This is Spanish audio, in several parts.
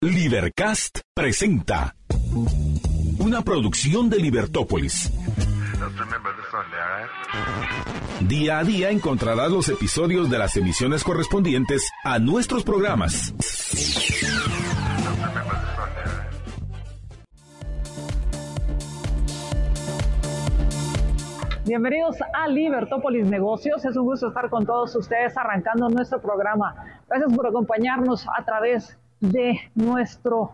Libercast presenta una producción de Libertópolis. Día a día encontrarás los episodios de las emisiones correspondientes a nuestros programas. Bienvenidos a Libertópolis Negocios. Es un gusto estar con todos ustedes arrancando nuestro programa. Gracias por acompañarnos a través de nuestro,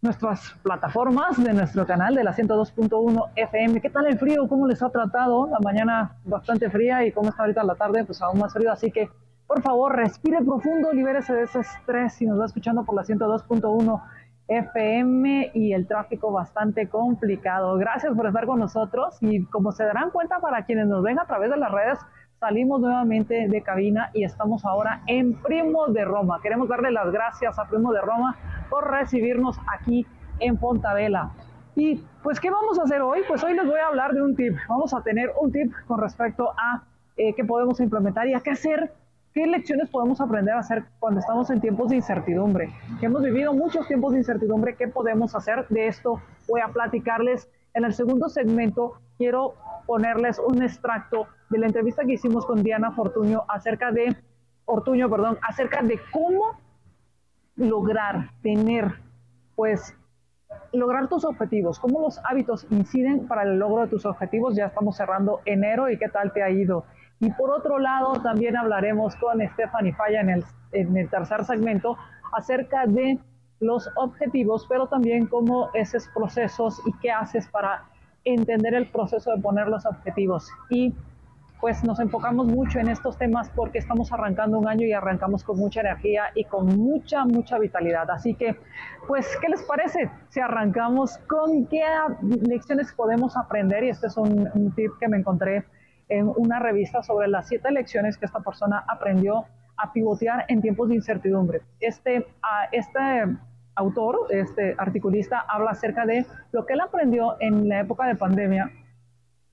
nuestras plataformas, de nuestro canal de la 102.1 FM. ¿Qué tal el frío? ¿Cómo les ha tratado? La mañana bastante fría y cómo está ahorita la tarde, pues aún más frío. Así que, por favor, respire profundo, libérese de ese estrés si nos va escuchando por la 102.1 FM y el tráfico bastante complicado. Gracias por estar con nosotros y como se darán cuenta para quienes nos ven a través de las redes, salimos nuevamente de cabina y estamos ahora en Primo de Roma. Queremos darle las gracias a Primo de Roma por recibirnos aquí en Fontavela. Y pues, ¿qué vamos a hacer hoy? Pues hoy les voy a hablar de un tip. Vamos a tener un tip con respecto a eh, qué podemos implementar y a qué hacer, qué lecciones podemos aprender a hacer cuando estamos en tiempos de incertidumbre. Que hemos vivido muchos tiempos de incertidumbre, ¿qué podemos hacer? De esto voy a platicarles en el segundo segmento. Quiero ponerles un extracto de la entrevista que hicimos con Diana Fortuño acerca de, Ortuño, perdón, acerca de cómo lograr tener, pues, lograr tus objetivos, cómo los hábitos inciden para el logro de tus objetivos. Ya estamos cerrando enero y qué tal te ha ido. Y por otro lado, también hablaremos con Stephanie Falla en el, en el tercer segmento acerca de los objetivos, pero también cómo esos procesos y qué haces para entender el proceso de poner los objetivos. Y pues nos enfocamos mucho en estos temas porque estamos arrancando un año y arrancamos con mucha energía y con mucha, mucha vitalidad. Así que, pues, ¿qué les parece si arrancamos con qué lecciones podemos aprender? Y este es un, tip que me encontré en una revista sobre las siete lecciones que esta persona aprendió a pivotear en tiempos de incertidumbre. Este, este autor, este articulista, habla acerca de lo que él aprendió en la época de pandemia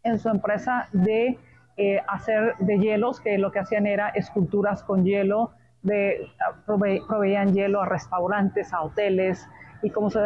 en su empresa de eh, hacer de hielos, que lo que hacían era esculturas con hielo, de, proveían hielo a restaurantes, a hoteles, y como se,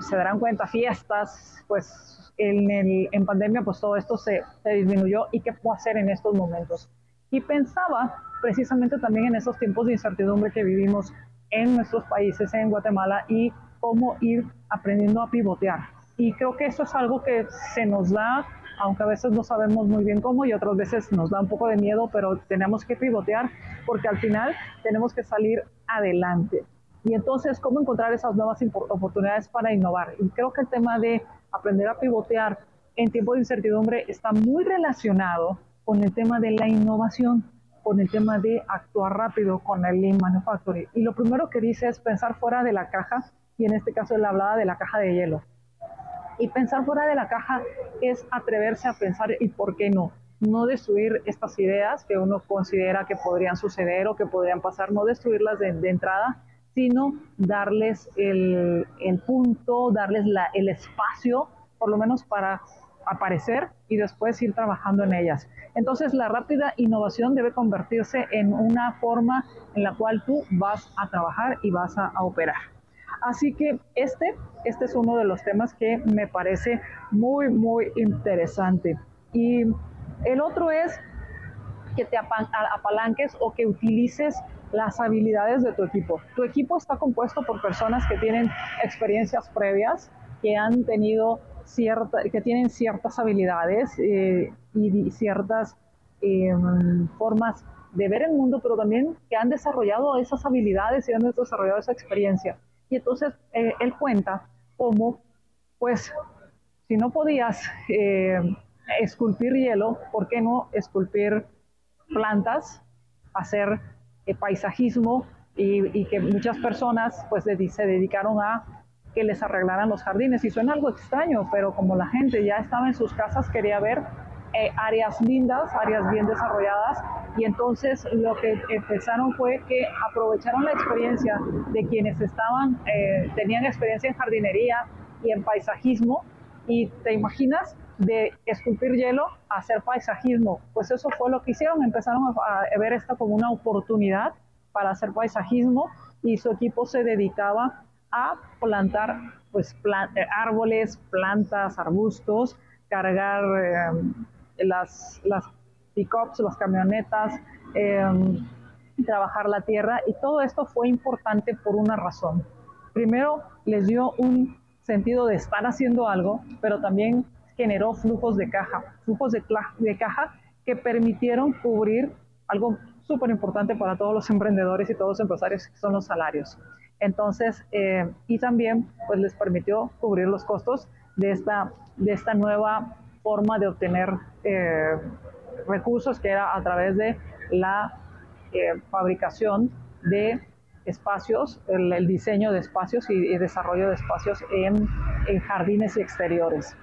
se darán cuenta, fiestas, pues en, el, en pandemia pues todo esto se, se disminuyó y qué puedo hacer en estos momentos. Y pensaba precisamente también en esos tiempos de incertidumbre que vivimos en nuestros países, en Guatemala, y cómo ir aprendiendo a pivotear. Y creo que eso es algo que se nos da aunque a veces no sabemos muy bien cómo y otras veces nos da un poco de miedo, pero tenemos que pivotear porque al final tenemos que salir adelante. Y entonces, ¿cómo encontrar esas nuevas oportunidades para innovar? Y creo que el tema de aprender a pivotear en tiempo de incertidumbre está muy relacionado con el tema de la innovación, con el tema de actuar rápido, con el Lean Manufacturing. Y lo primero que dice es pensar fuera de la caja, y en este caso él hablaba de la caja de hielo. Y pensar fuera de la caja es atreverse a pensar y por qué no. No destruir estas ideas que uno considera que podrían suceder o que podrían pasar, no destruirlas de, entrada, sino darles el, punto, darles el espacio, por lo menos para aparecer y después ir trabajando en ellas. Entonces la rápida innovación debe convertirse en una forma en la cual tú vas a trabajar y vas a operar. Así que este, este es uno de los temas que me parece muy, muy interesante. Y el otro es que te apalanques o que utilices las habilidades de tu equipo. Tu equipo está compuesto por personas que tienen experiencias previas, que han tenido cierta, que tienen ciertas habilidades eh, y ciertas em, formas de ver el mundo, pero también que han desarrollado esas habilidades y han desarrollado esa experiencia. Y entonces eh, él cuenta cómo, pues, si no podías eh, esculpir hielo, ¿por qué no esculpir plantas, hacer eh, paisajismo y, que muchas personas pues se dedicaron a que les arreglaran los jardines? Y suena algo extraño, pero como la gente ya estaba en sus casas, quería ver áreas lindas, áreas bien desarrolladas y entonces lo que empezaron fue que aprovecharon la experiencia de quienes estaban, eh, tenían experiencia en jardinería y en paisajismo. Y te imaginas de esculpir hielo a hacer paisajismo. Pues eso fue lo que hicieron. Empezaron a ver esto como una oportunidad para hacer paisajismo y su equipo se dedicaba a plantar pues, eh, árboles, plantas, arbustos, cargar eh, las, las pickups, las camionetas, em, trabajar la tierra y todo esto fue importante por una razón. Primero, les dio un sentido de estar haciendo algo, pero también generó flujos de caja, flujos de, caja que permitieron cubrir algo súper importante para todos los emprendedores y todos los empresarios, que son los salarios. Entonces, eh, y también pues les permitió cubrir los costos de esta, de esta nueva forma de obtener eh, recursos que era a través de la eh, fabricación de espacios, el, diseño de espacios y, desarrollo de espacios en, en, jardines y exteriores.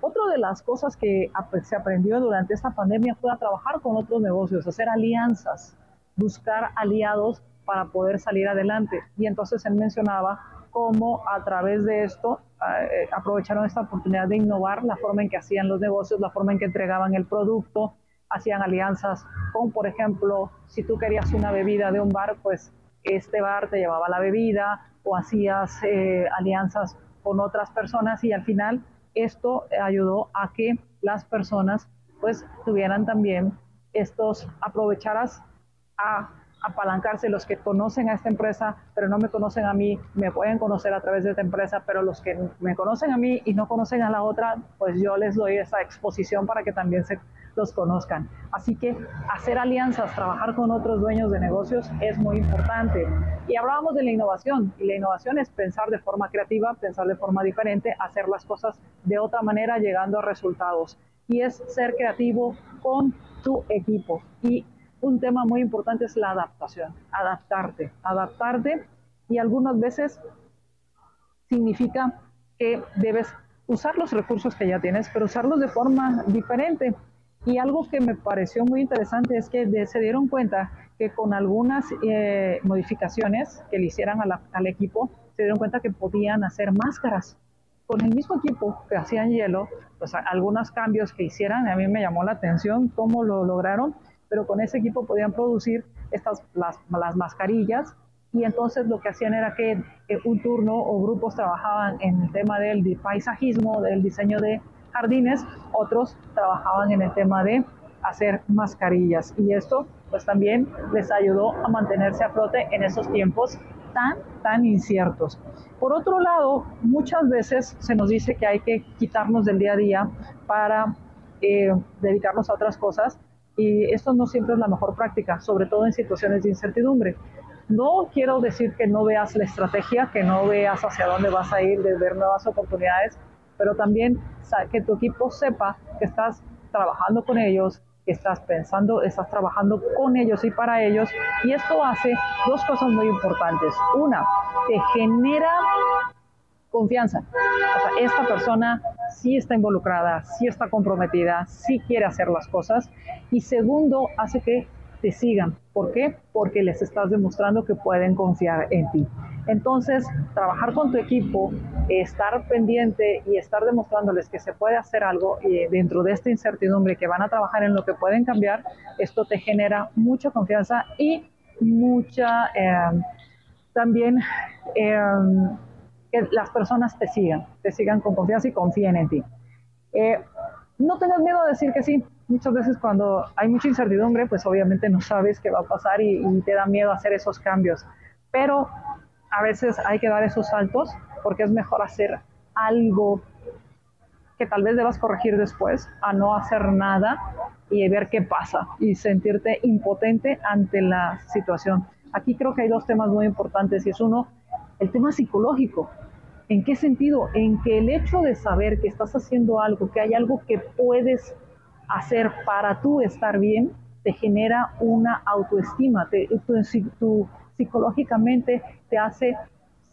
Otra de las cosas que se aprendió durante esta pandemia fue a trabajar con otros negocios, hacer alianzas, buscar aliados para poder salir adelante. Y entonces él mencionaba cómo a través de esto eh, aprovecharon esta oportunidad de innovar la forma en que hacían los negocios, la forma en que entregaban el producto, hacían alianzas con, por ejemplo, si tú querías una bebida de un bar, pues este bar te llevaba la bebida o hacías eh, alianzas con otras personas y al final esto ayudó a que las personas pues tuvieran también estos, aprovecharas a apalancarse los que conocen a esta empresa, pero no me conocen a mí, me pueden conocer a través de esta empresa, pero los que me conocen a mí y no conocen a la otra, pues yo les doy esa exposición para que también se los conozcan. Así que hacer alianzas, trabajar con otros dueños de negocios es muy importante. Y hablábamos de la innovación, y la innovación es pensar de forma creativa, pensar de forma diferente, hacer las cosas de otra manera, llegando a resultados. Y es ser creativo con tu equipo. Y un tema muy importante es la adaptación, adaptarte, adaptarte y algunas veces significa que debes usar los recursos que ya tienes, pero usarlos de forma diferente. Y algo que me pareció muy interesante es que se dieron cuenta que con algunas eh, modificaciones que le hicieran al equipo, se dieron cuenta que podían hacer máscaras. Con el mismo equipo que hacían hielo, pues algunos cambios que hicieran, a mí me llamó la atención cómo lo lograron, pero con ese equipo podían producir estas, las, las mascarillas y entonces lo que hacían era que un turno o grupos trabajaban en el tema del paisajismo, del diseño de jardines, otros trabajaban en el tema de hacer mascarillas y esto pues también les ayudó a mantenerse a flote en esos tiempos tan, tan inciertos. Por otro lado, muchas veces se nos dice que hay que quitarnos del día a día para eh, dedicarnos a otras cosas y esto no siempre es la mejor práctica, sobre todo en situaciones de incertidumbre. No quiero decir que no veas la estrategia, que no veas hacia dónde vas a ir, de ver nuevas oportunidades, pero también que tu equipo sepa que estás trabajando con ellos, que estás pensando, estás trabajando con ellos y para ellos. Y esto hace dos cosas muy importantes. Una, te genera confianza. O sea, esta persona sí está involucrada, sí está comprometida, sí quiere hacer las cosas. Y segundo, hace que te sigan. ¿Por qué? Porque les estás demostrando que pueden confiar en ti. Entonces, trabajar con tu equipo, estar pendiente y estar demostrándoles que se puede hacer algo eh, dentro de esta incertidumbre, que van a trabajar en lo que pueden cambiar, esto te genera mucha confianza y mucha eh, también eh, que las personas te sigan, te sigan con confianza y confíen en ti. Eh, no tengas miedo a decir que sí. Muchas veces cuando hay mucha incertidumbre, pues obviamente no sabes qué va a pasar y, y te da miedo hacer esos cambios. Pero a veces hay que dar esos saltos porque es mejor hacer algo que tal vez debas corregir después a no hacer nada y ver qué pasa y sentirte impotente ante la situación. Aquí creo que hay dos temas muy importantes y es uno, el tema psicológico. ¿En qué sentido? En que el hecho de saber que estás haciendo algo, que hay algo que puedes hacer para tú estar bien, te genera una autoestima, te, psicológicamente te hace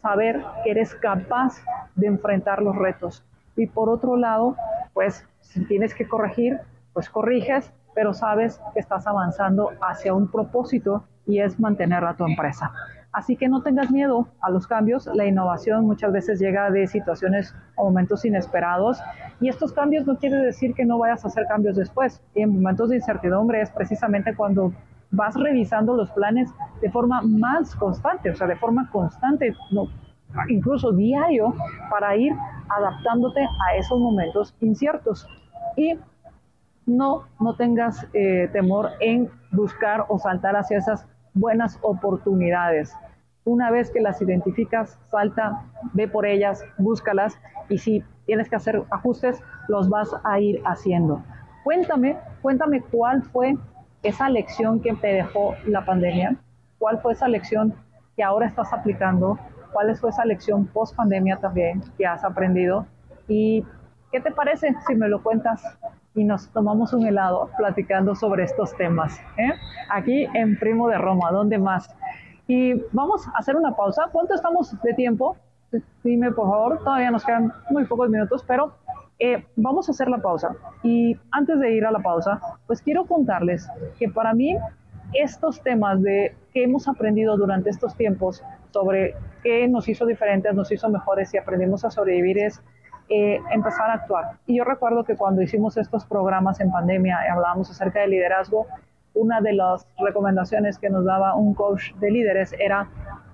saber que eres capaz de enfrentar los retos. Y por otro lado, pues si tienes que corregir, pues corriges, pero sabes que estás avanzando hacia un propósito y es mantener a tu empresa. Así que no tengas miedo a los cambios. La innovación muchas veces llega de situaciones o momentos inesperados y estos cambios no quiere decir que no vayas a hacer cambios después. En momentos de incertidumbre es precisamente cuando vas revisando los planes de forma más constante, o sea, de forma constante. Incluso diario, para ir adaptándote a esos momentos inciertos. Y no, no tengas eh, temor en buscar o saltar hacia esas buenas oportunidades. Una vez que las identificas, salta, ve por ellas, búscalas y si tienes que hacer ajustes, los vas a ir haciendo. Cuéntame, cuéntame cuál fue esa lección que te dejó la pandemia, cuál fue esa lección que ahora estás aplicando, cuál fue esa lección post pandemia también que has aprendido y qué te parece si me lo cuentas y nos tomamos un helado platicando sobre estos temas. ¿eh? Aquí en Primo de Roma, ¿dónde más? Y vamos a hacer una pausa. ¿Cuánto estamos de tiempo? Dime, por favor, todavía nos quedan muy pocos minutos, pero eh, vamos a hacer la pausa. Y antes de ir a la pausa, pues quiero contarles que para mí estos temas de que hemos aprendido durante estos tiempos sobre qué nos hizo diferentes, nos hizo mejores y aprendimos a sobrevivir es eh, empezar a actuar. Y yo recuerdo que cuando hicimos estos programas en pandemia hablábamos acerca de liderazgo, una de las recomendaciones que nos daba un coach de líderes era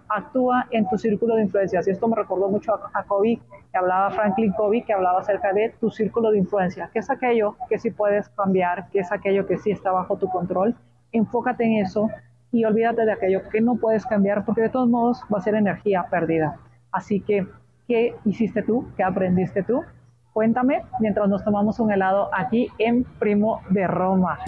actúa en tu círculo de influencias. Y esto me recordó mucho a, a que hablaba Franklin Kobe, que hablaba acerca de tu círculo de influencia, que es aquello que sí puedes cambiar, que es aquello que sí está bajo tu control. Enfócate en eso y olvídate de aquello que no puedes cambiar, porque de todos modos va a ser energía perdida. Así que ¿Qué hiciste tú? ¿Qué aprendiste tú? Cuéntame mientras nos tomamos un helado aquí en Primo de Roma.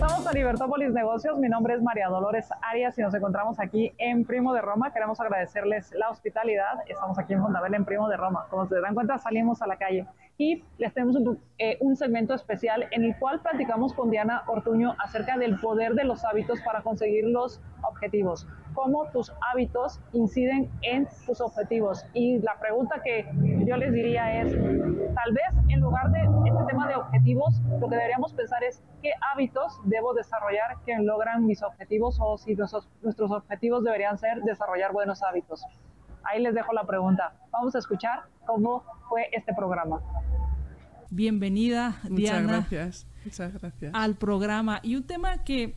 Regresamos a Libertópolis Negocios. Mi nombre es María Dolores Arias y nos encontramos aquí en Primo de Roma. Queremos agradecerles la hospitalidad. Estamos aquí en Fundabel en Primo de Roma. Como se dan cuenta, salimos a la calle y les tenemos eh, un, segmento especial en el cual platicamos con Diana Ortuño acerca del poder de los hábitos para conseguir los objetivos, cómo tus hábitos inciden en tus objetivos. Y la pregunta que yo les diría es, tal vez en lugar de este tema de objetivos, lo que deberíamos pensar es qué hábitos debo desarrollar que logran mis objetivos o si nuestros, nuestros objetivos deberían ser desarrollar buenos hábitos. Ahí les dejo la pregunta. Vamos a escuchar cómo fue este programa. Bienvenida, Diana. Gracias. Muchas gracias. Al programa. Y un tema que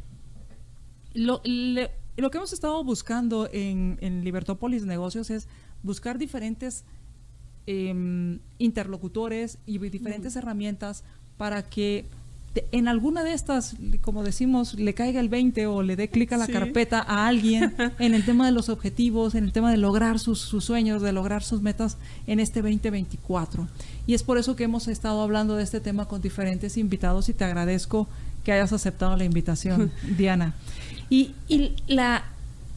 lo, lo que hemos estado buscando en, en Libertópolis Negocios es buscar diferentes em, interlocutores y diferentes herramientas para que en alguna de estas, como decimos, le caiga el 20 o le dé clic a la carpeta a alguien en el tema de los objetivos, en el tema de lograr sus, sueños, de lograr sus metas en este 2024. Y es por eso que hemos estado hablando de este tema con diferentes invitados y te agradezco que hayas aceptado la invitación, Diana. Y, la,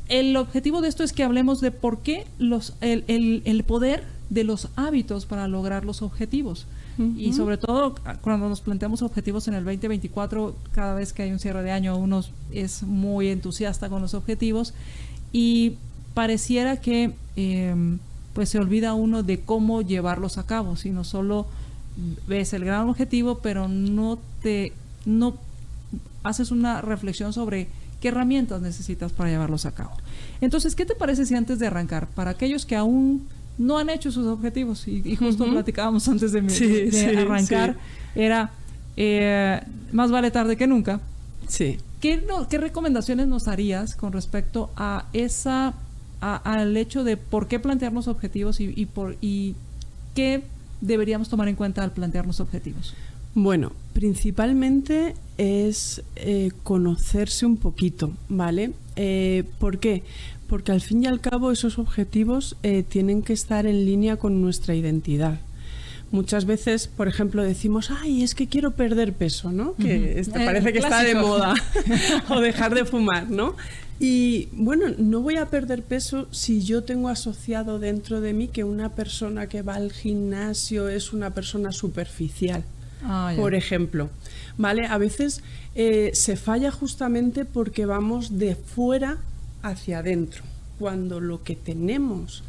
el objetivo de esto es que hablemos de por qué los, el, el, el poder de los hábitos para lograr los objetivos. Y sobre todo cuando nos planteamos objetivos en el 2024, cada vez que hay un cierre de año uno es muy entusiasta con los objetivos y pareciera que em, pues se olvida uno de cómo llevarlos a cabo, sino solo ves el gran objetivo, pero no te no haces una reflexión sobre qué herramientas necesitas para llevarlos a cabo. Entonces, ¿qué te parece si antes de arrancar, para aquellos que aún no han hecho sus objetivos. Y, justo platicábamos antes de, arrancar, era eh, más vale tarde que nunca. Sí. ¿Qué, ¿Qué, recomendaciones nos harías con respecto a esa, al hecho de por qué plantearnos objetivos y, por, y qué deberíamos tomar en cuenta al plantearnos objetivos? Bueno, principalmente es eh, conocerse un poquito, ¿vale? Eh, ¿Por qué? porque al fin y al cabo esos objetivos eh, tienen que estar en línea con nuestra identidad. Muchas veces, por ejemplo, decimos, ay, es que quiero perder peso, ¿no? Que este parece que está de moda. o dejar de fumar, ¿no? Y bueno, no voy a perder peso si yo tengo asociado dentro de mí que una persona que va al gimnasio es una persona superficial. Ah, por ejemplo, ¿vale? A veces eh, se falla justamente porque vamos de fuera hacia adentro, cuando lo que tenemos,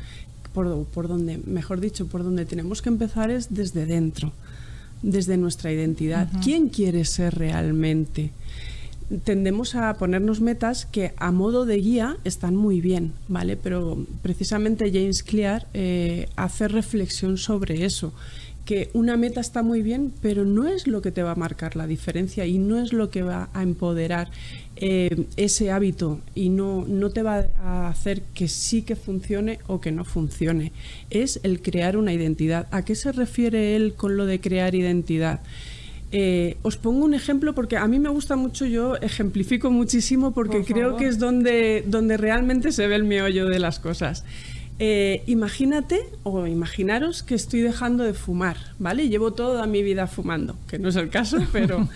por, por donde, mejor dicho, por donde tenemos que empezar es desde dentro, desde nuestra identidad. ¿Quién quiere ser realmente? tendemos a ponernos metas que a modo de guía están muy bien, ¿vale? Pero precisamente James Clear eh, hace reflexión sobre eso que una meta está muy bien, pero no es lo que te va a marcar la diferencia y no es lo que va a empoderar eh, ese hábito y no, no te va a hacer que sí que funcione o que no funcione. Es el crear una identidad. ¿A qué se refiere él con lo de crear identidad? Eh, os pongo un ejemplo porque a mí me gusta mucho, yo ejemplifico muchísimo porque creo que es donde, donde realmente se ve el meollo de las cosas. Eh, imagínate o imaginaros que estoy dejando de fumar, ¿vale? Llevo toda mi vida fumando, que no es el caso, pero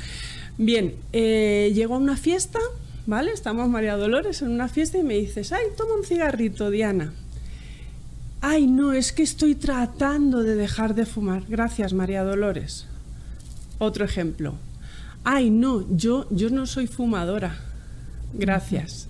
bien, eh, llego a una fiesta, ¿vale? Estamos María Dolores en una fiesta y me dices, ay, toma un cigarrito, Diana. Ay, no, es que estoy tratando de dejar de fumar. Gracias, María Dolores. Otro ejemplo. Ay, no, yo, yo no soy fumadora. Gracias.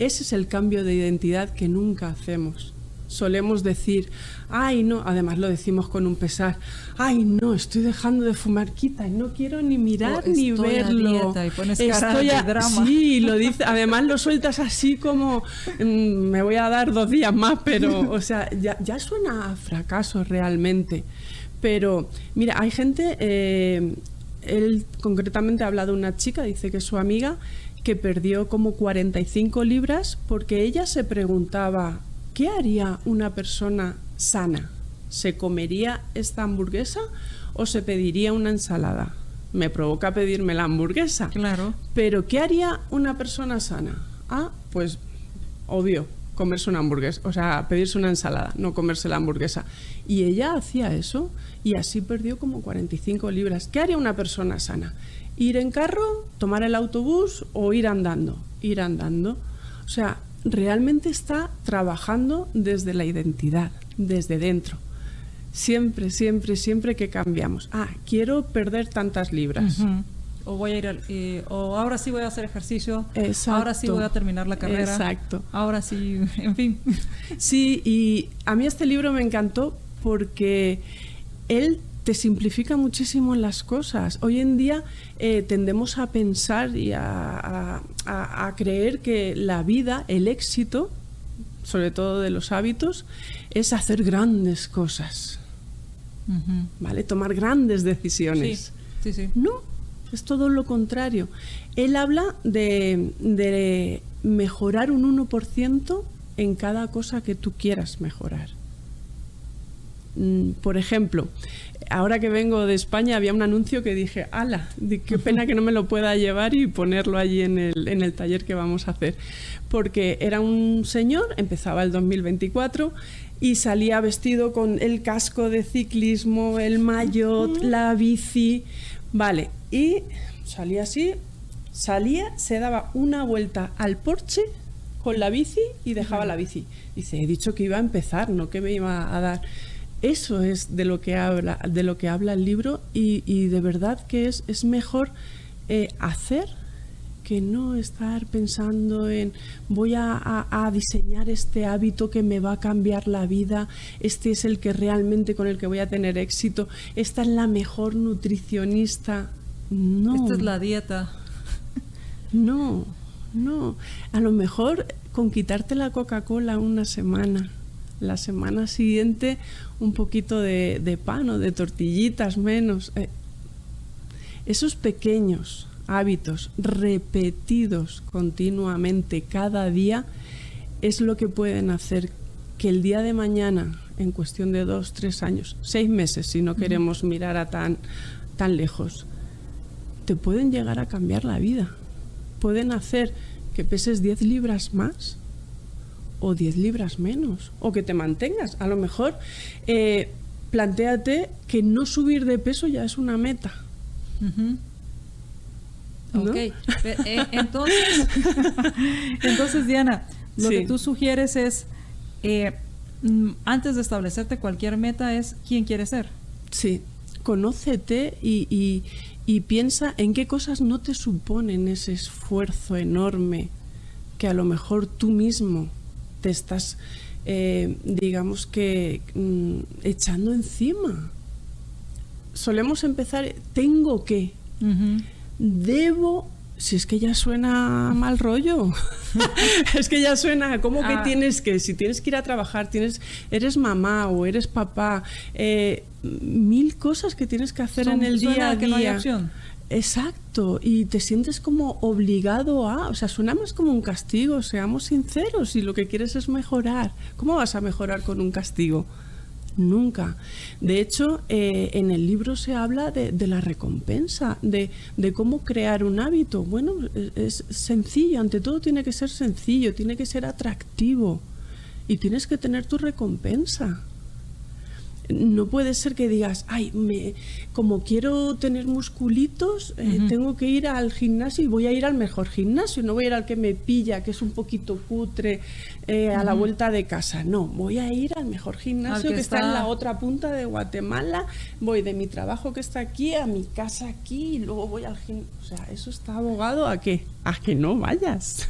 Ese es el cambio de identidad que nunca hacemos solemos decir, ay no, además lo decimos con un pesar, ay no, estoy dejando de fumar, quita, y no quiero ni mirar oh, ni verlo. y pones estoy a, drama. Sí, lo dice, además lo sueltas así como mm, me voy a dar dos días más, pero o sea, ya, ya suena a fracaso realmente. Pero mira, hay gente, eh, él concretamente ha hablado de una chica, dice que es su amiga, que perdió como 45 libras porque ella se preguntaba, ¿qué haría una persona sana? ¿Se comería esta hamburguesa o se pediría una ensalada? Me provoca pedirme la hamburguesa. Claro. Pero ¿qué haría una persona sana? Ah, pues obvio, comerse una hamburguesa, o sea, pedirse una ensalada, no comerse la hamburguesa. Y ella hacía eso y así perdió como 45 libras. ¿Qué haría una persona sana? Ir en carro, tomar el autobús o ir andando. Ir andando. O sea, realmente está trabajando desde la identidad, desde dentro. Siempre, siempre, siempre que cambiamos. Ah, quiero perder tantas libras. O voy a ir eh, o ahora sí voy a hacer ejercicio. Ahora sí voy a terminar la carrera. Exacto. Ahora sí, en fin. Sí, y a mí este libro me encantó porque él te simplifica muchísimo las cosas. Hoy en día eh, tendemos a pensar y a, creer que la vida, el éxito, sobre todo de los hábitos, es hacer grandes cosas. ¿Vale? Tomar grandes decisiones. Sí, sí, No, es todo lo contrario. Él habla de, de mejorar un 1% en cada cosa que tú quieras mejorar. Mm, por ejemplo, ahora que vengo de España había un anuncio que dije, ala, qué pena que no me lo pueda llevar y ponerlo allí en el, en el taller que vamos a hacer. Porque era un señor, empezaba el 2024 y salía vestido con el casco de ciclismo, el maillot, la bici, vale, y salía así, salía, se daba una vuelta al porche con la bici y dejaba la bici. Dice, he dicho que iba a empezar, no que me iba a dar. Eso es de lo que habla, de lo que habla el libro y, de verdad que es, es mejor eh, hacer que no estar pensando en voy a, diseñar este hábito que me va a cambiar la vida, este es el que realmente con el que voy a tener éxito, esta es la mejor nutricionista. No. Esta es la dieta. No, no. A lo mejor con quitarte la Coca-Cola una semana la semana siguiente un poquito de, pan o de tortillitas menos. Eh, esos pequeños hábitos repetidos continuamente cada día es lo que pueden hacer que el día de mañana, en cuestión de dos, tres años, seis meses, si no queremos mirar a tan, tan lejos, te pueden llegar a cambiar la vida. Pueden hacer que peses 10 libras más o 10 libras menos, o que te mantengas. A lo mejor eh, planteate que no subir de peso ya es una meta. Ok, eh, entonces, entonces Diana, lo que tú sugieres es, eh, mm, antes de establecerte cualquier meta, es quién quieres ser. Sí, conócete y, y piensa en qué cosas no te suponen ese esfuerzo enorme que a lo mejor tú mismo te estás, eh, digamos que, mm, echando encima. Solemos empezar, tengo que, debo si es que ya suena mal rollo. es que ya suena como que ah. tienes que, si tienes que ir a trabajar, tienes, eres mamá o eres papá, eh, mil cosas que tienes que hacer en el día a día. que no hay opción. Exacto, y te sientes como obligado a, o sea, suena más como un castigo, seamos sinceros, si lo que quieres es mejorar, ¿cómo vas a mejorar con un castigo? Nunca. De hecho, eh, en el libro se habla de, la recompensa, de, de, cómo crear un hábito. Bueno, es, sencillo, ante todo tiene que ser sencillo, tiene que ser atractivo y tienes que tener tu recompensa no puede ser que digas, ay, me, como quiero tener musculitos, eh, tengo que ir al gimnasio y voy a ir al mejor gimnasio, no voy a ir al que me pilla, que es un poquito cutre, eh, a la vuelta de casa. No, voy a ir al mejor gimnasio que, está... en la otra punta de Guatemala, voy de mi trabajo que está aquí a mi casa aquí y luego voy al gimnasio. O sea, eso está abogado a qué? A que no vayas.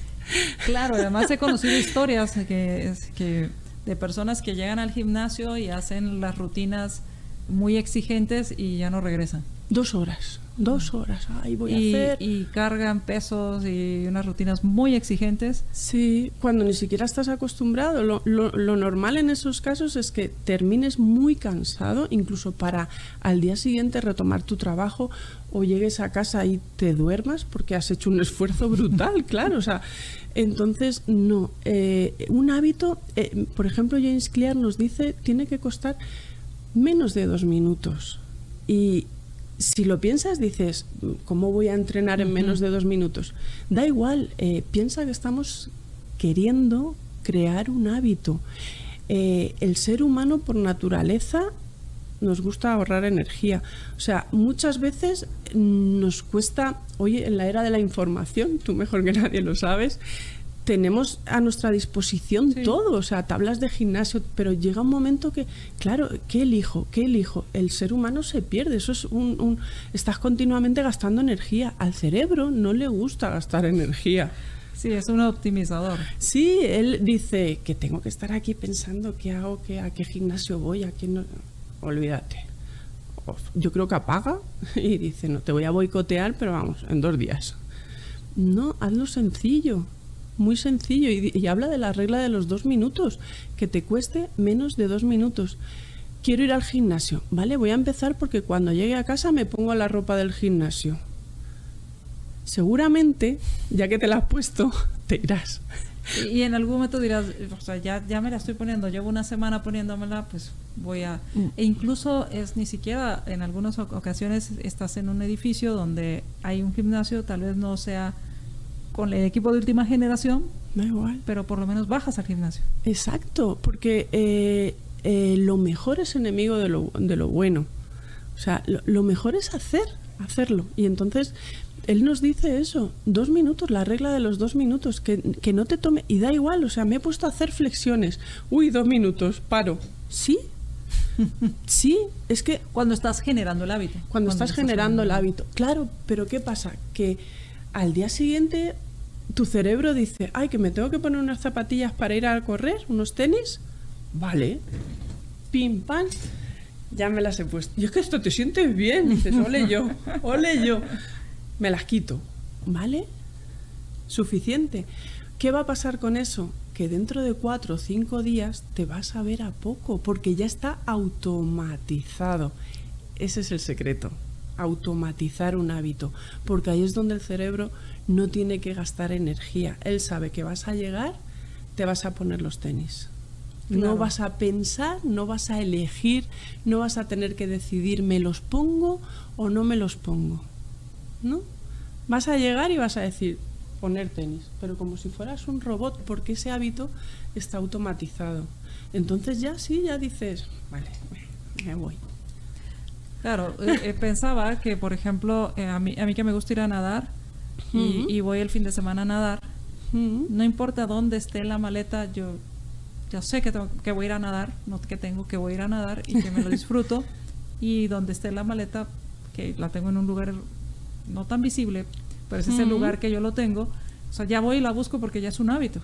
Claro, además he conocido historias que, que de personas que llegan al gimnasio y hacen las rutinas muy exigentes y ya no regresan. Dos horas, dos horas, ahí voy y, a hacer. Y cargan pesos y unas rutinas muy exigentes. Sí, cuando ni siquiera estás acostumbrado. Lo, lo, normal en esos casos es que termines muy cansado, incluso para al día siguiente retomar tu trabajo o llegues a casa y te duermas porque has hecho un esfuerzo brutal, claro. O sea, entonces, no. Eh, un hábito, eh, por ejemplo, James Clear nos dice, tiene que costar menos de dos minutos. Y si lo piensas, dices, ¿cómo voy a entrenar en menos de dos minutos? Da igual, eh, piensa que estamos queriendo crear un hábito. el ser humano por naturaleza nos gusta ahorrar energía. O sea, muchas veces nos cuesta, oye, en la era de la información, tú mejor que nadie lo sabes, tenemos a nuestra disposición todo, o sea, tablas de gimnasio, pero llega un momento que, claro, ¿qué elijo? ¿Qué elijo? El ser humano se pierde, eso es un, un estás continuamente gastando energía. Al cerebro no le gusta gastar energía. Sí, es un optimizador. Sí, él dice que tengo que estar aquí pensando qué hago, qué, a qué gimnasio voy, a qué no olvídate. Yo creo que apaga y dice, no, te voy a boicotear, pero vamos, en dos días. No, hazlo sencillo, muy sencillo. Y, habla de la regla de los dos minutos, que te cueste menos de dos minutos. Quiero ir al gimnasio, ¿vale? Voy a empezar porque cuando llegue a casa me pongo la ropa del gimnasio. Seguramente, ya que te la has puesto, te irás. Y, en algún momento dirás, o sea, ya, ya me la estoy poniendo, llevo una semana poniéndomela, pues voy a... Mm. E incluso es ni siquiera, en algunas ocasiones estás en un edificio donde hay un gimnasio, tal vez no sea con el equipo de última generación, da igual. pero por lo menos bajas al gimnasio. Exacto, porque eh, eh, lo mejor es enemigo de lo, de lo bueno. O sea, lo, lo mejor es hacer, hacerlo. Y entonces él nos dice eso, dos minutos, la regla de los dos minutos, que, no te tome, y da igual, o sea, me he puesto a hacer flexiones, uy, dos minutos, paro, sí, sí, es que... Cuando estás generando el hábito. Cuando, estás, generando el hábito, claro, pero ¿qué pasa? Que al día siguiente tu cerebro dice, ay, que me tengo que poner unas zapatillas para ir a correr, unos tenis, vale, pim, pam, ya me las he puesto. Y es que esto te sientes bien, dices, ole yo, ole yo me las quito. ¿Vale? Suficiente. ¿Qué va a pasar con eso? Que dentro de cuatro o cinco días te vas a ver a poco, porque ya está automatizado. Ese es el secreto, automatizar un hábito, porque ahí es donde el cerebro no tiene que gastar energía. Él sabe que vas a llegar, te vas a poner los tenis. No vas a pensar, no vas a elegir, no vas a tener que decidir, ¿me los pongo o no me los pongo? ¿no? Vas a llegar y vas a decir, poner tenis, pero como si fueras un robot, porque ese hábito está automatizado. Entonces ya sí, ya dices, vale, me voy. Claro, eh, eh, pensaba que, por ejemplo, eh, a, mí, a mí que me gusta ir a nadar y, voy el fin de semana a nadar, no importa dónde esté la maleta, yo ya sé que, tengo, que voy a ir a nadar, no que tengo que voy a ir a nadar y que me lo disfruto. y donde esté la maleta, que la tengo en un lugar no tan visible, pero ese es el lugar que yo lo tengo. O sea, ya voy y la busco porque ya es un hábito.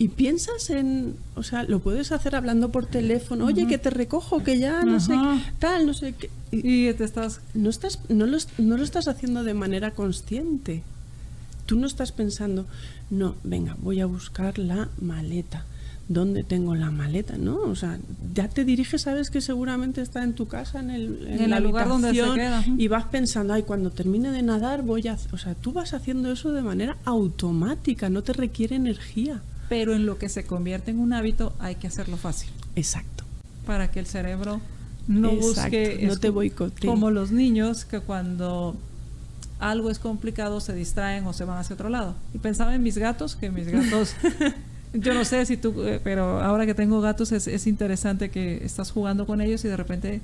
Y piensas en, o sea, lo puedes hacer hablando por teléfono, oye, que te recojo, que ya no sé, tal, no sé qué. Y, te estás... No, estás no, lo, no lo estás haciendo de manera consciente. Tú no estás pensando, no, venga, voy a buscar la maleta. ¿dónde tengo la maleta? ¿No? O sea, ya te diriges, sabes que seguramente está en tu casa, en el, en la lugar donde se queda. Y vas pensando, ay, cuando termine de nadar voy a... O sea, tú vas haciendo eso de manera automática, no te requiere energía. Pero en lo que se convierte en un hábito hay que hacerlo fácil. Exacto. Para que el cerebro no busque... No te boicotee. Como los niños que cuando algo es complicado se distraen o se van hacia otro lado. Y pensaba en mis gatos, que mis gatos Yo no sé si tú, eh, pero ahora que tengo gatos es, es interesante que estás jugando con ellos y de repente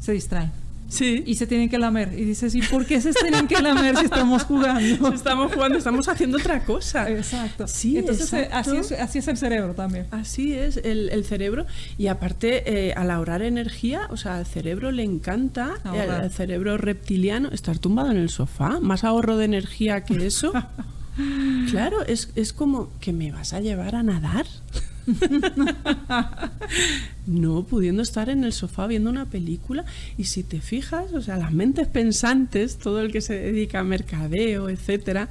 se distraen. Sí. Y se tienen que lamer. Y dices, ¿y por qué se tienen que lamer si estamos jugando? Si estamos jugando, estamos haciendo otra cosa. Exacto. Sí, Entonces, eh, Así, es, así es el cerebro también. Así es el, el cerebro. Y aparte, eh, al ahorrar energía, o sea, al cerebro le encanta, el cerebro reptiliano, estar tumbado en el sofá. Más ahorro de energía que eso. Claro, es, es como que me vas a llevar a nadar. no, pudiendo estar en el sofá viendo una película y si te fijas, o sea, las mentes pensantes, todo el que se dedica a mercadeo, etcétera,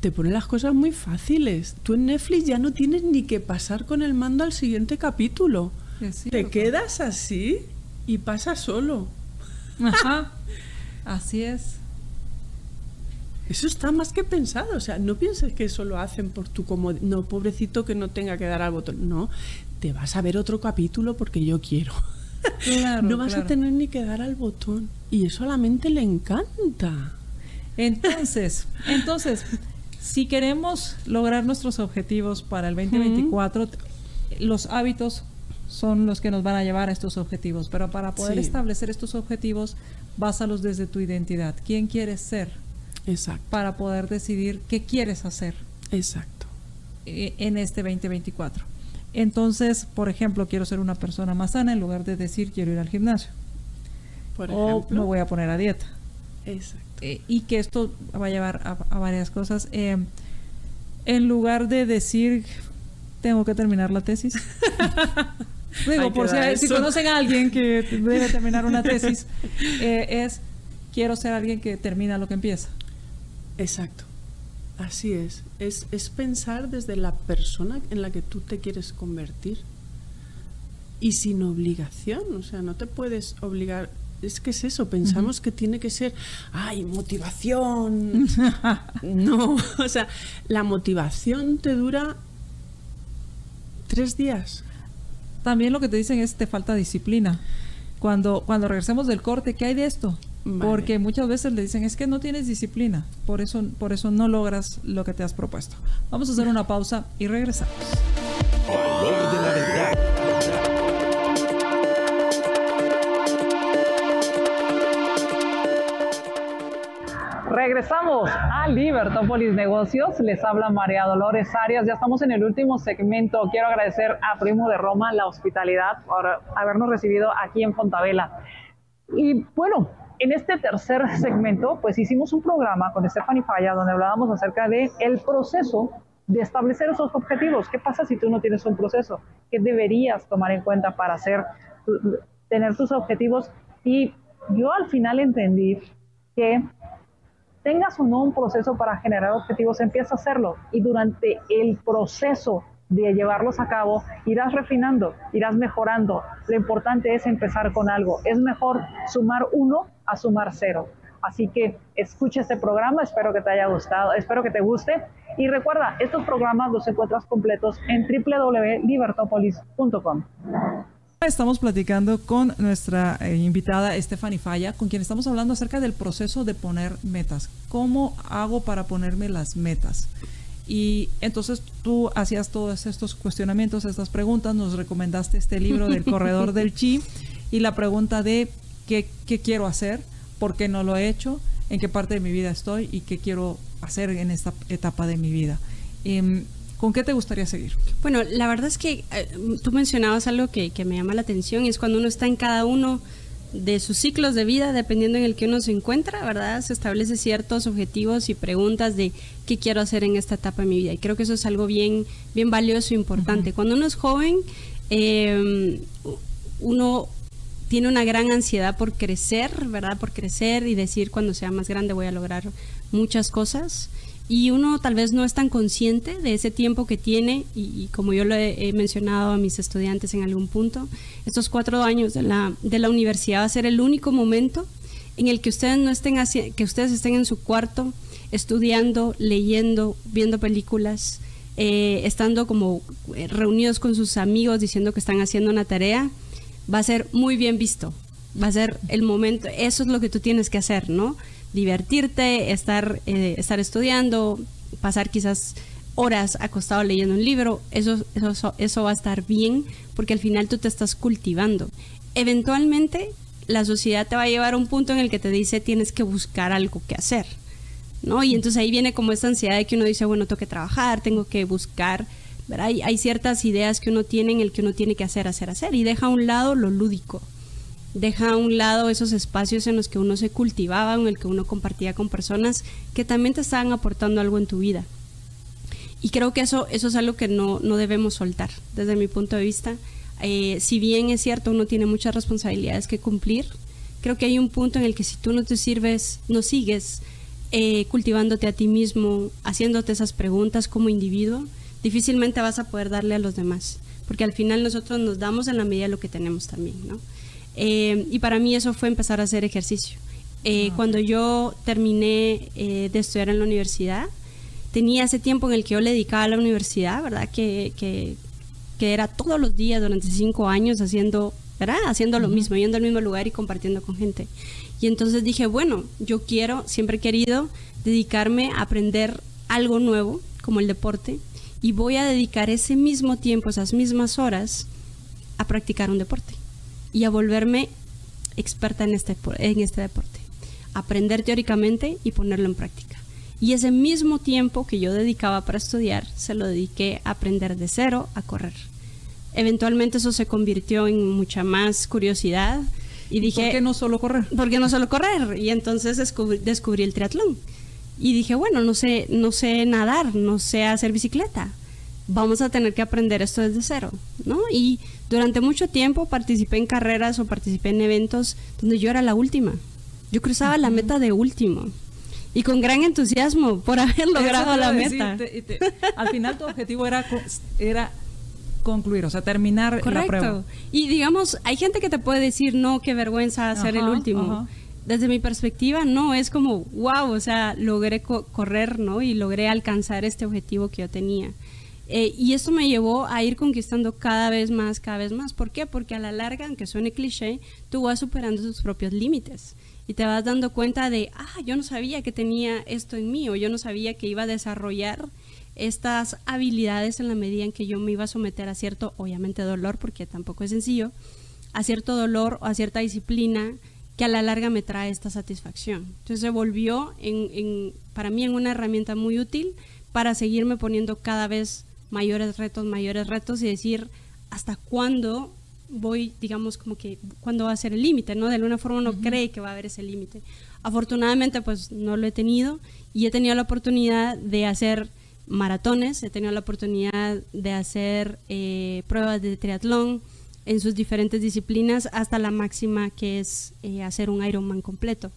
te ponen las cosas muy fáciles. Tú en Netflix ya no tienes ni que pasar con el mando al siguiente capítulo. te quedas así y pasa solo. Ajá. Así es. Eso está más que pensado. O sea, no pienses que eso lo hacen por tu comodidad. No, pobrecito que no tenga que dar al botón. No, te vas a ver otro capítulo porque yo quiero. no vas a tener ni que dar al botón. Y eso a la mente le encanta. Entonces, entonces, si queremos lograr nuestros objetivos para el 2024, los hábitos son los que nos van a llevar a estos objetivos. Pero para poder establecer estos objetivos, básalos desde tu identidad. ¿Quién quieres ser? Exacto. Para poder decidir qué quieres hacer. Exacto. Eh, en este 2024. Entonces, por ejemplo, quiero ser una persona más sana en lugar de decir quiero ir al gimnasio. Por o me voy a poner a dieta. Exacto. Eh, y que esto va a llevar a, varias cosas. Eh, en lugar de decir tengo que terminar la tesis. Digo, por si, conocen a alguien que debe terminar una tesis, es quiero ser alguien que termina lo que empieza. Exacto. Así es. es. Es pensar desde la persona en la que tú te quieres convertir. Y sin obligación. O sea, no te puedes obligar. Es que es eso, pensamos que tiene que ser, ay, motivación. no, o sea, la motivación te dura tres días. También lo que te dicen es te falta disciplina. Cuando, cuando regresemos del corte, ¿qué hay de esto? Porque muchas veces le dicen, es que no tienes disciplina, por eso, por eso no logras lo que te has propuesto. Vamos a hacer una pausa y regresamos. Valor de la verdad. Regresamos a Libertópolis Negocios. Les habla María Dolores Arias. Ya estamos en el último segmento. Quiero agradecer a Primo de Roma la hospitalidad por habernos recibido aquí en Fontavela. Y bueno, en este tercer segmento, pues hicimos un programa con Stephanie Falla donde hablábamos acerca de el proceso de establecer esos objetivos. ¿Qué pasa si tú no tienes un proceso? ¿Qué deberías tomar en cuenta para hacer, tener tus objetivos? Y yo al final entendí que tengas o no un proceso para generar objetivos, empieza a hacerlo y durante el proceso de llevarlos a cabo, irás refinando, irás mejorando. Lo importante es empezar con algo. Es mejor sumar uno a sumar cero. Así que escucha este programa, espero que te haya gustado, espero que te guste. Y recuerda, estos programas los encuentras completos en www.libertopolis.com. Estamos platicando con nuestra eh, invitada Stephanie Falla, con quien estamos hablando acerca del proceso de poner metas. ¿Cómo hago para ponerme las metas? Y entonces tú hacías todos estos cuestionamientos, estas preguntas, nos recomendaste este libro del corredor del chi y la pregunta de qué, quiero hacer, por qué no lo he hecho, en qué parte de mi vida estoy y qué quiero hacer en esta etapa de mi vida. Em, ¿Con qué te gustaría seguir? Bueno, la verdad es que eh, tú mencionabas algo que, que, me llama la atención, es cuando uno está en cada uno de sus ciclos de vida, dependiendo en el que uno se encuentra, ¿verdad? Se establece ciertos objetivos y preguntas de qué quiero hacer en esta etapa de mi vida. Y creo que eso es algo bien, bien valioso e importante. Cuando uno es joven, em, uno tiene una gran ansiedad por crecer, ¿verdad? Por crecer y decir cuando sea más grande voy a lograr muchas cosas. Y uno tal vez no es tan consciente de ese tiempo que tiene y, como yo lo he, mencionado a mis estudiantes en algún punto, estos cuatro años de la, de la universidad va a ser el único momento en el que ustedes no estén que ustedes estén en su cuarto estudiando, leyendo, viendo películas, eh, estando como eh, reunidos con sus amigos diciendo que están haciendo una tarea, va a ser muy bien visto. Va a ser el momento, eso es lo que tú tienes que hacer, ¿no? Divertirte, estar, eh, estar estudiando, pasar quizás horas acostado leyendo un libro, eso, eso, eso va a estar bien porque al final tú te estás cultivando. Eventualmente la sociedad te va a llevar a un punto en el que te dice tienes que buscar algo que hacer. ¿no? Y entonces ahí viene como esta ansiedad de que uno dice, bueno, tengo que trabajar, tengo que buscar, Hay, hay ciertas ideas que uno tiene en el que uno tiene que hacer, hacer, hacer, y deja a un lado lo lúdico, deja a un lado esos espacios en los que uno se cultivaba, en el que uno compartía con personas que también te estaban aportando algo en tu vida. Y creo que eso, eso es algo que no, no debemos soltar, desde mi punto de vista. Eh, si bien es cierto, uno tiene muchas responsabilidades que cumplir, creo que hay un punto en el que si tú no te sirves, no sigues eh, cultivándote a ti mismo, haciéndote esas preguntas como individuo, difícilmente vas a poder darle a los demás, porque al final nosotros nos damos en la medida de lo que tenemos también, ¿no? Eh, y para mí eso fue empezar a hacer ejercicio. Eh, ah. Cuando yo terminé de estudiar en la universidad, tenía ese tiempo en el que yo le dedicaba a la universidad, ¿verdad? Que, que, que era todos los días durante cinco años haciendo, ¿verdad? Haciendo lo mismo, yendo al mismo lugar y compartiendo con gente. Y entonces dije, bueno, yo quiero, siempre he querido dedicarme a aprender algo nuevo, como el deporte, y voy a dedicar ese mismo tiempo, esas mismas horas, a practicar un deporte y a volverme experta en este, en este deporte. Aprender teóricamente y ponerlo en práctica. Y ese mismo tiempo que yo dedicaba para estudiar, se lo dediqué a aprender de cero a correr. Eventualmente eso se convirtió en mucha más curiosidad, y dije, ¿por qué no solo correr? ¿Por qué no solo correr? Y entonces descubrí, el triatlón. Y dije, bueno, no sé, no sé nadar, no sé hacer bicicleta. Vamos a tener que aprender esto desde cero, ¿no? Y durante mucho tiempo participé en carreras o participé en eventos donde yo era la última. Yo cruzaba la meta de último. Y con gran entusiasmo por haber logrado la meta. al final tu objetivo era, era concluir, o sea, terminar la prueba. Y digamos, hay gente que te puede decir, no, qué vergüenza ser el último. Desde mi perspectiva, no, es como, wow, o sea, logré correr, ¿no? Y logré alcanzar este objetivo que yo tenía. Eh, y esto me llevó a ir conquistando cada vez más, cada vez más. ¿Por qué? Porque a la larga, aunque suene cliché, tú vas superando tus propios límites y te vas dando cuenta de, ah, yo no sabía que tenía esto en mí o yo no sabía que iba a desarrollar estas habilidades en la medida en que yo me iba a someter a cierto, obviamente dolor, porque tampoco es sencillo, a cierto dolor o a cierta disciplina que a la larga me trae esta satisfacción. Entonces se volvió para mí en una herramienta muy útil para seguirme poniendo cada vez mayores retos, mayores retos y decir hasta cuándo voy, digamos, como que cuándo va a ser el límite, ¿no? De alguna forma uno cree que va a haber ese límite. Afortunadamente, pues no lo he tenido y he tenido la oportunidad de hacer maratones, he tenido la oportunidad de hacer eh, pruebas de triatlón en sus diferentes disciplinas hasta la máxima que es eh, hacer un Ironman completo.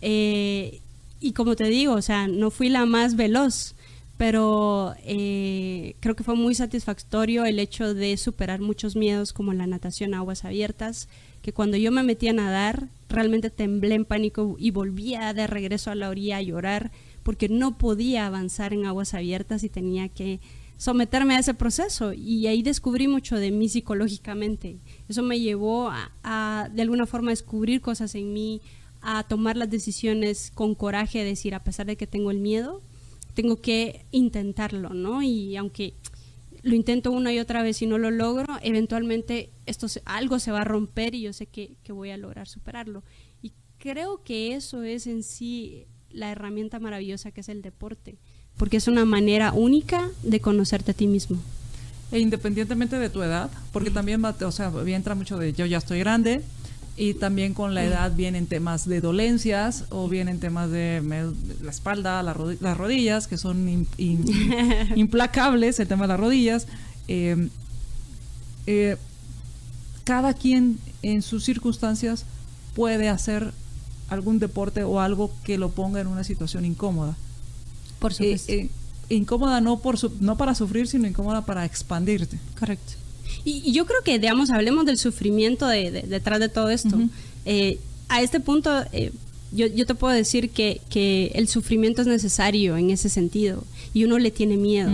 Eh, y como te digo, o sea, no fui la más veloz, pero creo que fue muy satisfactorio el hecho de superar muchos miedos como la natación a aguas abiertas, que cuando yo me metí a nadar realmente temblé en pánico y volvía de regreso a la orilla a llorar porque no podía avanzar en aguas abiertas y tenía que someterme a ese proceso y ahí descubrí mucho de mí psicológicamente. Eso me llevó a, de alguna forma descubrir cosas en mí, a tomar las decisiones con coraje, de decir, a pesar de que tengo el miedo, tengo que intentarlo, ¿no? Y aunque lo intento una y otra vez y no lo logro, eventualmente esto algo se va a romper y yo sé que, que voy a lograr superarlo. Y creo que eso es en sí la herramienta maravillosa que es el deporte, porque es una manera única de conocerte a ti mismo. E independientemente de tu edad, porque también, o sea, entra mucho de yo ya estoy grande, y también con la edad vienen temas de dolencias o vienen temas de la espalda, las rodillas, que son implacables, el tema de las rodillas. Eh, eh, cada quien en sus circunstancias puede hacer algún deporte o algo que lo ponga en una situación incómoda. Por supuesto. Eh, incómoda no, por no para sufrir, sino incómoda para expandirte. Correcto. Y, yo creo que, digamos, hablemos del sufrimiento de, detrás de todo esto. Eh, a este punto, eh, yo, yo, te puedo decir que, que, el sufrimiento es necesario en ese sentido y uno le tiene miedo.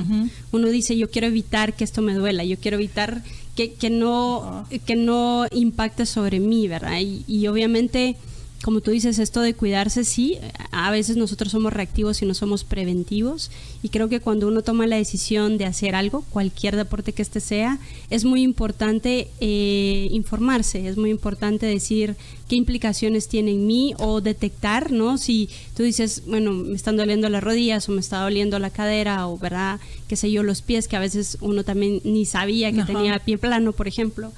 Uno dice, yo quiero evitar que esto me duela, yo quiero evitar que, que no, que no impacte sobre mí, ¿verdad? Y, y obviamente como tú dices, esto de cuidarse, sí, a veces nosotros somos reactivos y no somos preventivos. Y creo que cuando uno toma la decisión de hacer algo, cualquier deporte que este sea, es muy importante eh, informarse, es muy importante decir qué implicaciones tiene en mí o detectar, ¿no? Si tú dices, bueno, me están doliendo las rodillas o me está doliendo la cadera o, ¿verdad? Qué sé yo, los pies, que a veces uno también ni sabía que tenía pie plano, por ejemplo.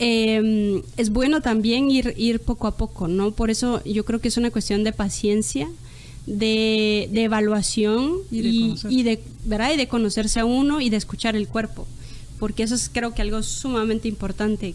Em, es bueno también ir, ir poco a poco, ¿no? Por eso yo creo que es una cuestión de paciencia, de, evaluación y de, ¿verdad? y de conocerse a uno y de escuchar el cuerpo, porque eso es creo que algo sumamente importante.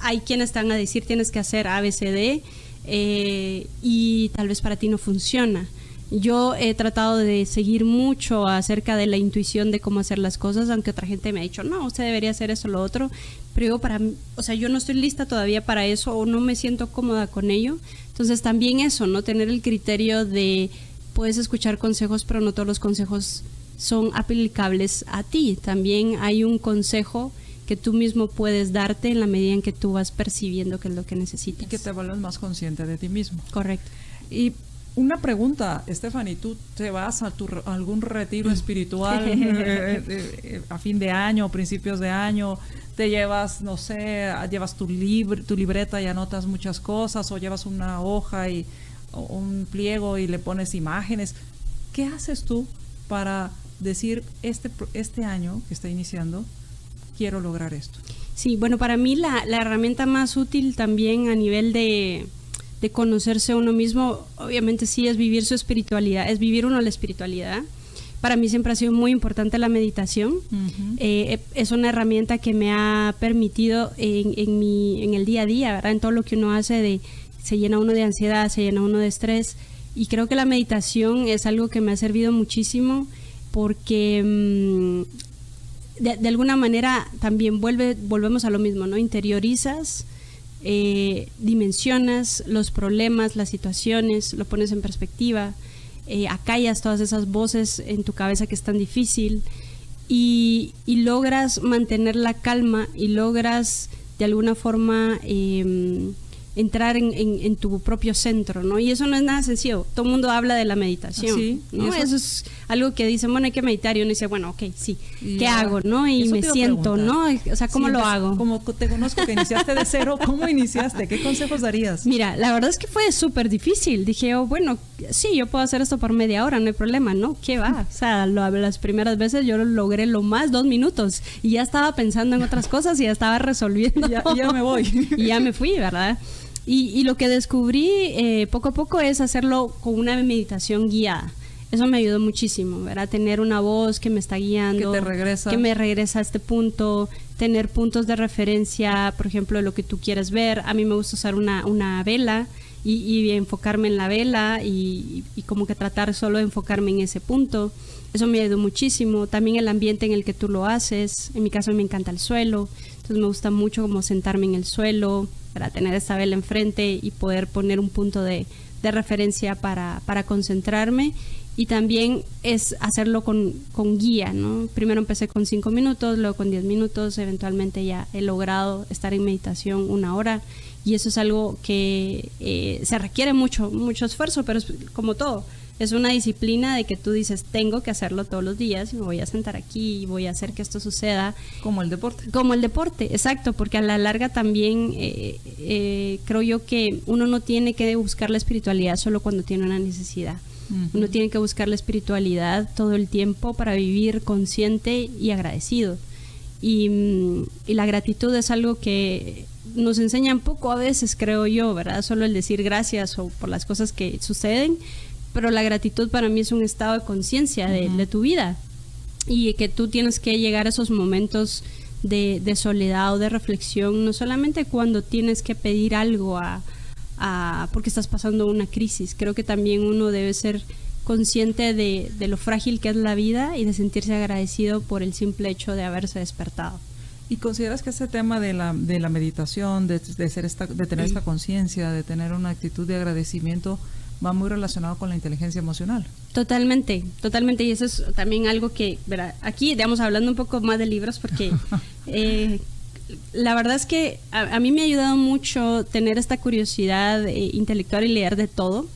Hay quienes están a decir tienes que hacer ABCD eh, y tal vez para ti no funciona. Yo he tratado de seguir mucho acerca de la intuición de cómo hacer las cosas, aunque otra gente me ha dicho, no, usted debería hacer eso o lo otro, pero yo para, o sea, yo no estoy lista todavía para eso o no me siento cómoda con ello. Entonces también eso, ¿no? Tener el criterio de, puedes escuchar consejos, pero no todos los consejos son aplicables a ti. También hay un consejo que tú mismo puedes darte en la medida en que tú vas percibiendo qué es lo que necesitas. Y que te vuelvas más consciente de ti mismo. Correcto. Y una pregunta, Stephanie, ¿tú te vas a, tu, algún retiro espiritual eh, eh, eh, a fin de año, principios de año? ¿Te llevas, no sé, llevas tu, tu libreta y anotas muchas cosas o llevas una hoja y un pliego y le pones imágenes? ¿Qué haces tú para decir este, este año que está iniciando, quiero lograr esto? Sí, bueno, para mí la, la herramienta más útil también a nivel de de conocerse a uno mismo, obviamente sí es vivir su espiritualidad, es vivir uno la espiritualidad. Para mí siempre ha sido muy importante la meditación. Eh, es una herramienta que me ha permitido en, en, mi, en el día a día, ¿verdad? en todo lo que uno hace, de, se llena uno de ansiedad, se llena uno de estrés. Y creo que la meditación es algo que me ha servido muchísimo porque mm, de, de, alguna manera también vuelve, volvemos a lo mismo, ¿no? Interiorizas eh, dimensionas los problemas, las situaciones, lo pones en perspectiva, eh, acallas todas esas voces en tu cabeza que es tan difícil y, logras mantener la calma y logras de alguna forma em, entrar en, tu propio centro, ¿no? Y eso no es nada sencillo. Todo el mundo habla de la meditación, ¿no? Eso? es algo que dicen, bueno, hay que meditar y uno dice, bueno, ok, sí, ¿qué hago, no? Y me siento, ¿no? O sea, ¿cómo lo hago? Como te conozco que iniciaste de cero, ¿cómo iniciaste? ¿Qué consejos darías? Mira, la verdad es que fue súper difícil. Dije, oh, bueno, sí, yo puedo hacer esto por media hora, no hay problema, ¿no? ¿Qué va? O sea, las primeras veces yo lo logré lo más dos minutos y ya estaba pensando en otras cosas y ya estaba resolviendo. ya, ya me voy. y ya me fui, ¿verdad? Y, lo que descubrí eh, poco a poco es hacerlo con una meditación guiada. Eso me ayudó muchísimo, ¿verdad? Tener una voz que me está guiando, que, te regresa. que me regresa a este punto, tener puntos de referencia, por ejemplo, de lo que tú quieres ver. A mí me gusta usar una, una vela y, enfocarme en la vela y, y, como que tratar solo de enfocarme en ese punto. Eso me ayudó muchísimo. También el ambiente en el que tú lo haces. En mi caso me encanta el suelo. Entonces me gusta mucho como sentarme en el suelo, para tener esta vela enfrente y poder poner un punto de, referencia para, concentrarme. Y también es hacerlo con, guía, ¿no? Primero empecé con cinco minutos, luego con diez minutos, eventualmente ya he logrado estar en meditación una hora y eso es algo que eh, se requiere mucho, mucho esfuerzo, pero es como todo es una disciplina de que tú dices, tengo que hacerlo todos los días y me voy a sentar aquí y voy a hacer que esto suceda. Como el deporte. Como el deporte, exacto, porque a la larga también eh, eh, creo yo que uno no tiene que buscar la espiritualidad solo cuando tiene una necesidad. Uno tiene que buscar la espiritualidad todo el tiempo para vivir consciente y agradecido. Y, mm, y la gratitud es algo que nos enseñan poco a veces, creo yo, ¿verdad? Solo el decir gracias o por las cosas que suceden, pero la gratitud para mí es un estado de conciencia de, tu vida y que tú tienes que llegar a esos momentos de, soledad o de reflexión, no solamente cuando tienes que pedir algo a, porque estás pasando una crisis, creo que también uno debe ser consciente de, de lo frágil que es la vida y de sentirse agradecido por el simple hecho de haberse despertado. ¿Y consideras que ese tema de la, de la meditación, de, de, ser esta, de tener esta conciencia, de tener una actitud de agradecimiento, va muy relacionado con la inteligencia emocional? Totalmente, totalmente. Y eso es también algo que, verá, aquí, digamos, hablando un poco más de libros, porque eh, la verdad es que a, mí me ha ayudado mucho tener esta curiosidad eh, intelectual y leer de todo.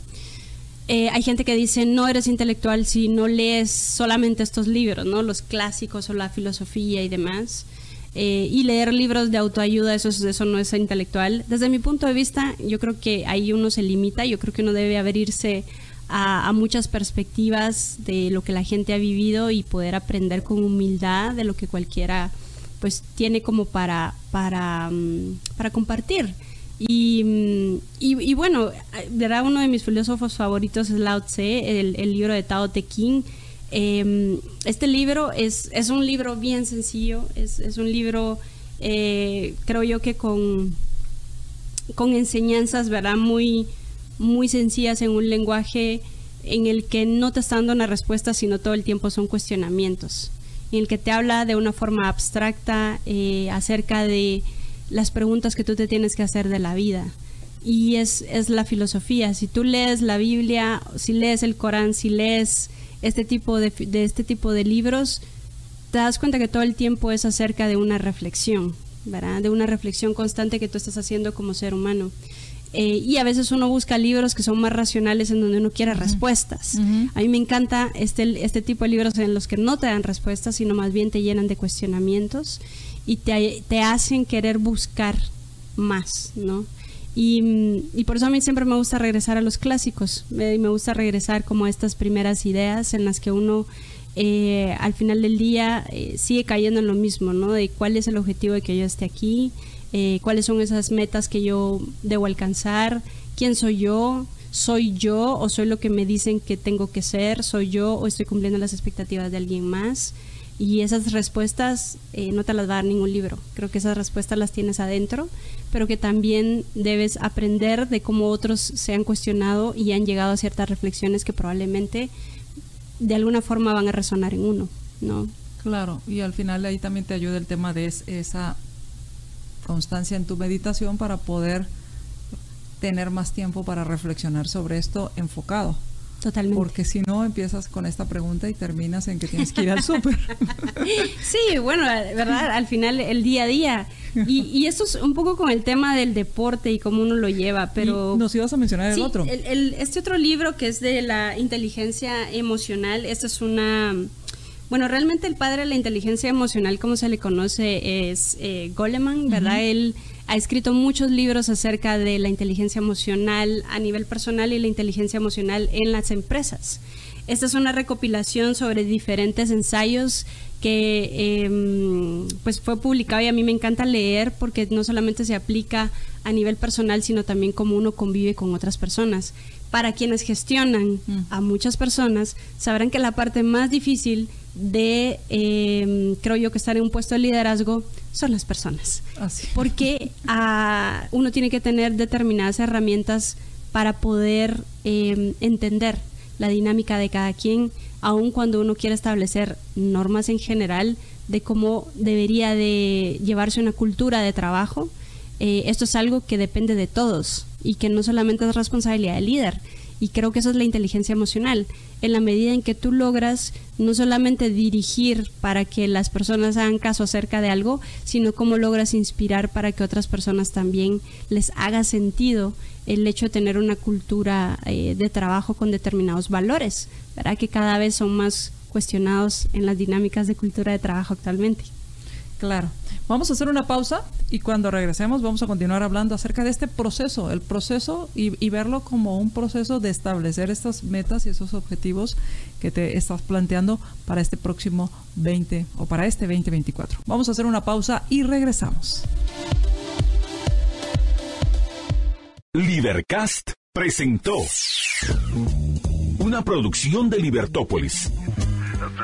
Eh, hay gente que dice no eres intelectual si no lees solamente estos libros, ¿no? Los clásicos o la filosofía y demás. Eh, y leer libros de autoayuda, eso, eso no es intelectual. Desde mi punto de vista, yo creo que ahí uno se limita, yo creo que uno debe abrirse a, muchas perspectivas de lo que la gente ha vivido y poder aprender con humildad de lo que cualquiera pues tiene como para, para, um, para compartir. Y, y, y, bueno, ¿verdad? uno de mis filósofos favoritos es Lao Tse, el, libro de Tao Te Ching. Eh, este libro es, es, un libro bien sencillo, es, es un libro, eh, creo yo que con, con enseñanzas, ¿verdad? Muy, muy sencillas en un lenguaje en el que no te está dando una respuesta, sino todo el tiempo son cuestionamientos. En el que te habla de una forma abstracta eh, acerca de las preguntas que tú te tienes que hacer de la vida. Y es, es la filosofía. Si tú lees la Biblia, si lees el Corán, si lees este tipo de, de, este tipo de libros, te das cuenta que todo el tiempo es acerca de una reflexión. De una reflexión constante que tú estás haciendo como ser humano. Eh, y a veces uno busca libros que son más racionales en donde uno uh -huh. respuestas. Uh -huh. A mí me encanta este, este tipo de libros en los que no te dan respuestas, sino más bien te llenan de cuestionamientos y te, te hacen querer buscar más, ¿no? Y, y, por eso a mí siempre me gusta regresar a los clásicos, me, me gusta regresar como a estas primeras ideas en las que uno eh, al final del día eh, sigue cayendo en lo mismo, ¿no? De cuál es el objetivo de que yo esté aquí, eh, cuáles son esas metas que yo debo alcanzar, quién soy yo, soy yo o soy lo que me dicen que tengo que ser, soy yo o estoy cumpliendo las expectativas de alguien más. Y esas respuestas eh, no te las va a dar ningún libro. Creo que esas respuestas las tienes adentro, pero que también debes aprender de cómo otros se han cuestionado y han llegado a ciertas reflexiones que probablemente de alguna forma van a resonar en uno, ¿no? Claro, y al final ahí también te ayuda el tema de esa constancia en tu meditación para poder tener más tiempo para reflexionar sobre esto enfocado. Totalmente. Porque si no, empiezas con esta pregunta y terminas en que tienes que ir al súper. sí, bueno, ¿verdad? Al final, el día a día. Y, y, esto es un poco con el tema del deporte y cómo uno lo lleva, pero... Y nos ibas a mencionar sí, el otro. El, el, este otro libro que es de la inteligencia emocional, esta es una... Bueno, realmente el padre de la inteligencia emocional, como se le conoce, es eh, Goleman, ¿verdad? Uh -huh. Él ha escrito muchos libros acerca de la inteligencia emocional a nivel personal y la inteligencia emocional en las empresas. Esta es una recopilación sobre diferentes ensayos que eh, pues fue publicado y a mí me encanta leer porque no solamente se aplica a nivel personal, sino también cómo uno convive con otras personas. Para quienes gestionan mm. a muchas personas, sabrán que la parte más difícil de, eh, creo yo, que estar en un puesto de liderazgo son las personas. Así. Porque uh, uno tiene que tener determinadas herramientas para poder eh, entender la dinámica de cada quien, aun cuando uno quiere establecer normas en general de cómo debería de llevarse una cultura de trabajo. Eh, esto es algo que depende de todos y que no solamente es responsabilidad del líder, y creo que eso es la inteligencia emocional, en la medida en que tú logras no solamente dirigir para que las personas hagan caso acerca de algo, sino cómo logras inspirar para que otras personas también les haga sentido el hecho de tener una cultura eh, de trabajo con determinados valores. Que cada vez son más cuestionados en las dinámicas de cultura de trabajo actualmente. Claro. Vamos a hacer una pausa y cuando regresemos vamos a continuar hablando acerca de este proceso, el proceso y, verlo como un proceso de establecer estas metas y esos objetivos que te estás planteando para este próximo 20 o para este 2024. Vamos a hacer una pausa y regresamos. Libercast presentó una producción de Libertópolis.